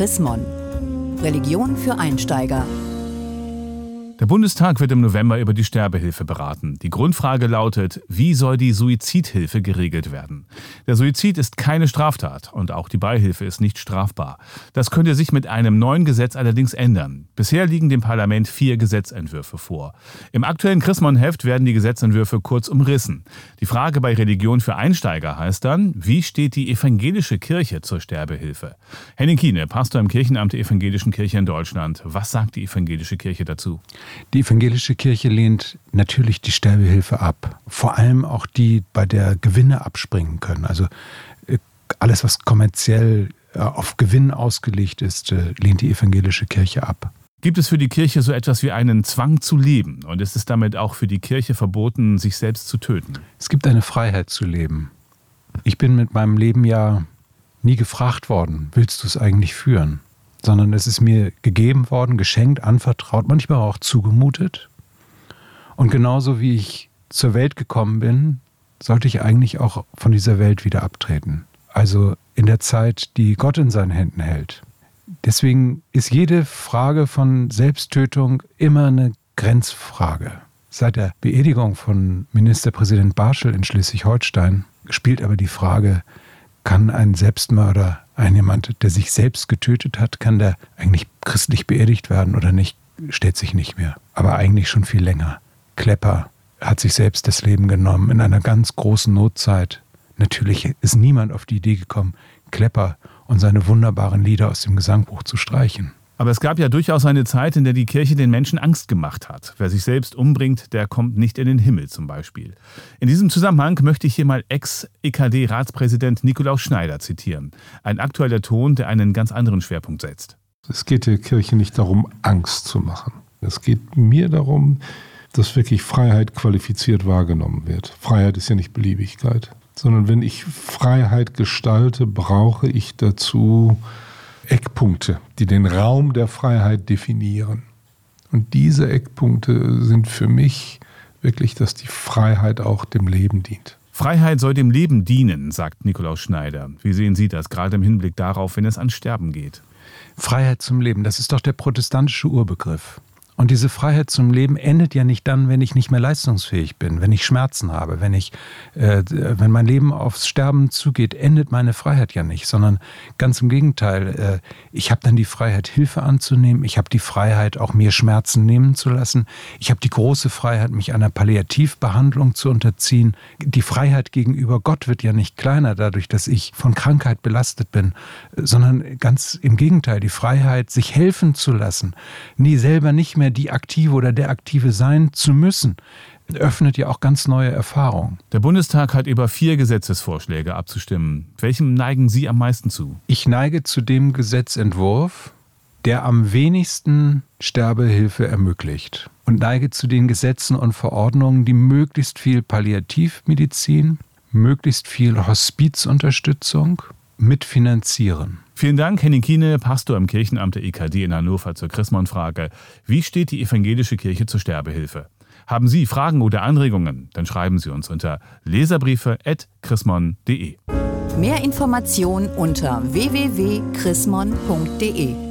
Chris. Religion für Einsteiger. Der Bundestag wird im November über die Sterbehilfe beraten. Die Grundfrage lautet, wie soll die Suizidhilfe geregelt werden? Der Suizid ist keine Straftat und auch die Beihilfe ist nicht strafbar. Das könnte sich mit einem neuen Gesetz allerdings ändern. Bisher liegen dem Parlament vier Gesetzentwürfe vor. Im aktuellen Chrismon-Heft werden die Gesetzentwürfe kurz umrissen. Die Frage bei Religion für Einsteiger heißt dann, wie steht die evangelische Kirche zur Sterbehilfe? Henning Kiene, Pastor im Kirchenamt der Evangelischen Kirche in Deutschland. Was sagt die evangelische Kirche dazu? Die evangelische Kirche lehnt natürlich die Sterbehilfe ab. Vor allem auch die, bei der Gewinne abspringen können. Also äh, alles, was kommerziell äh, auf Gewinn ausgelegt ist, äh, lehnt die evangelische Kirche ab. Gibt es für die Kirche so etwas wie einen Zwang zu leben? Und ist es damit auch für die Kirche verboten, sich selbst zu töten? Es gibt eine Freiheit zu leben. Ich bin mit meinem Leben ja nie gefragt worden, willst du es eigentlich führen? Sondern es ist mir gegeben worden, geschenkt, anvertraut, manchmal auch zugemutet. Und genauso wie ich zur Welt gekommen bin, sollte ich eigentlich auch von dieser Welt wieder abtreten. Also in der Zeit, die Gott in seinen Händen hält. Deswegen ist jede Frage von Selbsttötung immer eine Grenzfrage. Seit der Beerdigung von Ministerpräsident Barschel in Schleswig-Holstein spielt aber die Frage, kann ein Selbstmörder, ein jemand, der sich selbst getötet hat, kann der eigentlich christlich beerdigt werden oder nicht, stellt sich nicht mehr. Aber eigentlich schon viel länger. Klepper hat sich selbst das Leben genommen in einer ganz großen Notzeit. Natürlich ist niemand auf die Idee gekommen, Klepper und seine wunderbaren Lieder aus dem Gesangbuch zu streichen. Aber es gab ja durchaus eine Zeit, in der die Kirche den Menschen Angst gemacht hat. Wer sich selbst umbringt, der kommt nicht in den Himmel zum Beispiel. In diesem Zusammenhang möchte ich hier mal Ex-EKD-Ratspräsident Nikolaus Schneider zitieren. Ein aktueller Ton, der einen ganz anderen Schwerpunkt setzt. Es geht der Kirche nicht darum, Angst zu machen. Es geht mir darum, dass wirklich Freiheit qualifiziert wahrgenommen wird. Freiheit ist ja nicht Beliebigkeit, sondern wenn ich Freiheit gestalte, brauche ich dazu Eckpunkte, die den Raum der Freiheit definieren. Und diese Eckpunkte sind für mich wirklich, dass die Freiheit auch dem Leben dient. Freiheit soll dem Leben dienen, sagt Nikolaus Schneider. Wie sehen Sie das, gerade im Hinblick darauf, wenn es an Sterben geht? Freiheit zum Leben, das ist doch der protestantische Urbegriff. Und diese Freiheit zum Leben endet ja nicht dann, wenn ich nicht mehr leistungsfähig bin, wenn ich Schmerzen habe, wenn ich, äh, wenn mein Leben aufs Sterben zugeht, endet meine Freiheit ja nicht, sondern ganz im Gegenteil. Äh, ich habe dann die Freiheit, Hilfe anzunehmen. Ich habe die Freiheit, auch mir Schmerzen nehmen zu lassen. Ich habe die große Freiheit, mich einer Palliativbehandlung zu unterziehen. Die Freiheit gegenüber Gott wird ja nicht kleiner dadurch, dass ich von Krankheit belastet bin, sondern ganz im Gegenteil. Die Freiheit, sich helfen zu lassen, nie selber nicht mehr die Aktive oder der Aktive sein zu müssen, öffnet ja auch ganz neue Erfahrungen. Der Bundestag hat über vier Gesetzesvorschläge abzustimmen. Welchem neigen Sie am meisten zu? Ich neige zu dem Gesetzentwurf, der am wenigsten Sterbehilfe ermöglicht und neige zu den Gesetzen und Verordnungen, die möglichst viel Palliativmedizin, möglichst viel Hospizunterstützung mitfinanzieren. Vielen Dank, Henning Kiene, Pastor im Kirchenamt der EKD in Hannover zur Chrismon-Frage. Wie steht die evangelische Kirche zur Sterbehilfe? Haben Sie Fragen oder Anregungen? Dann schreiben Sie uns unter leserbriefe.chrismon.de. Mehr Informationen unter www.chrismon.de